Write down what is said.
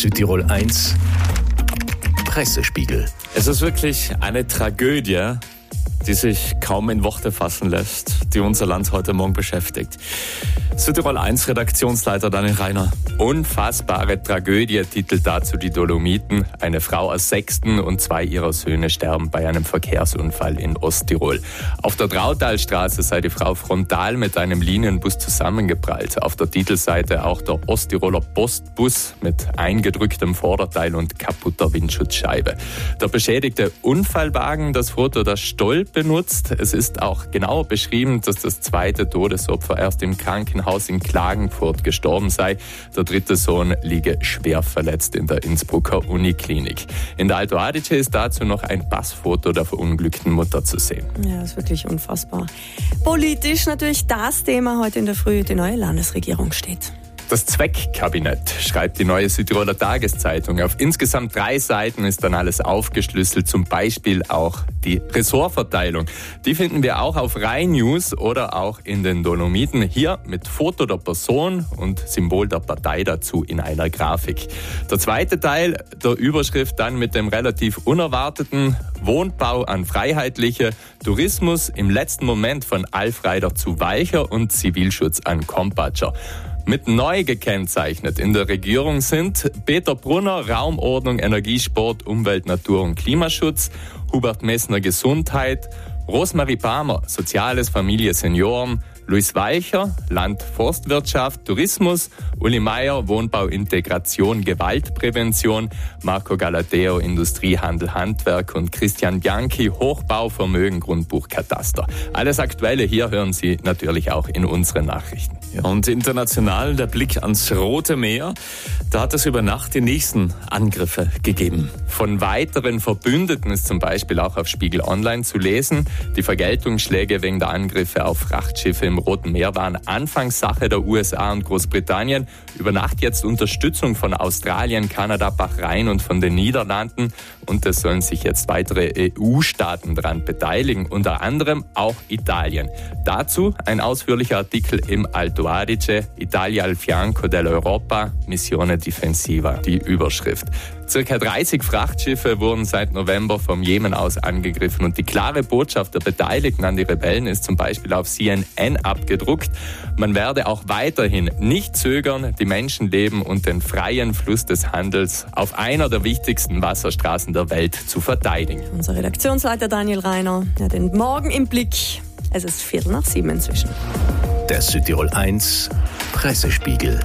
Südtirol 1 Pressespiegel. Es ist wirklich eine Tragödie, die sich kaum in Worte fassen lässt, die unser Land heute Morgen beschäftigt. Südtirol 1 Redaktionsleiter Daniel Reiner. Unfassbare Tragödie titelt dazu die Dolomiten. Eine Frau aus Sechsten und zwei ihrer Söhne sterben bei einem Verkehrsunfall in Osttirol. Auf der Trautalstraße sei die Frau frontal mit einem Linienbus zusammengeprallt. Auf der Titelseite auch der Osttiroler Postbus mit eingedrücktem Vorderteil und kaputter Windschutzscheibe. Der beschädigte Unfallwagen, das Foto das Benutzt. Es ist auch genau beschrieben, dass das zweite Todesopfer erst im Krankenhaus in Klagenfurt gestorben sei. Der dritte Sohn liege schwer verletzt in der Innsbrucker Uniklinik. In der Alto Adige ist dazu noch ein Passfoto der verunglückten Mutter zu sehen. Ja, ist wirklich unfassbar. Politisch natürlich das Thema heute in der Früh. Die neue Landesregierung steht. Das Zweckkabinett, schreibt die neue Südtiroler Tageszeitung. Auf insgesamt drei Seiten ist dann alles aufgeschlüsselt, zum Beispiel auch die Ressortverteilung. Die finden wir auch auf Rhein News oder auch in den Dolomiten. Hier mit Foto der Person und Symbol der Partei dazu in einer Grafik. Der zweite Teil der Überschrift dann mit dem relativ unerwarteten Wohnbau an Freiheitliche, Tourismus im letzten Moment von Alfreider zu Weicher und Zivilschutz an Kompatscher. Mit neu gekennzeichnet. In der Regierung sind Peter Brunner, Raumordnung, Energiesport, Umwelt, Natur und Klimaschutz, Hubert Messner, Gesundheit, Rosmarie Palmer, Soziales, Familie, Senioren, Luis Weicher, Land, Forstwirtschaft, Tourismus, Uli Meier, Wohnbau, Integration, Gewaltprävention, Marco Galateo, Industriehandel, Handwerk und Christian Bianchi, Hochbau, Vermögen, Grundbuch, Kataster. Alles Aktuelle hier hören Sie natürlich auch in unseren Nachrichten. Ja, und international der Blick ans Rote Meer. Da hat es über Nacht die nächsten Angriffe gegeben. Von weiteren Verbündeten ist zum Beispiel auch auf Spiegel Online zu lesen. Die Vergeltungsschläge wegen der Angriffe auf Frachtschiffe im Roten Meer waren anfangs Sache der USA und Großbritannien. Über Nacht jetzt Unterstützung von Australien, Kanada, Bahrain und von den Niederlanden. Und es sollen sich jetzt weitere EU-Staaten daran beteiligen, unter anderem auch Italien. Dazu ein ausführlicher Artikel im Alto Adige, Italia al fianco dell'Europa, Missione Difensiva, die Überschrift. Circa 30 Frachtschiffe wurden seit November vom Jemen aus angegriffen und die klare Botschaft der Beteiligten an die Rebellen ist zum Beispiel auf CNN abgedruckt. Man werde auch weiterhin nicht zögern, die Menschenleben und den freien Fluss des Handels auf einer der wichtigsten Wasserstraßen der Welt zu verteidigen. Unser Redaktionsleiter Daniel Reiner hat den Morgen im Blick. Es ist Viertel nach sieben inzwischen. Der Südtirol 1 Pressespiegel.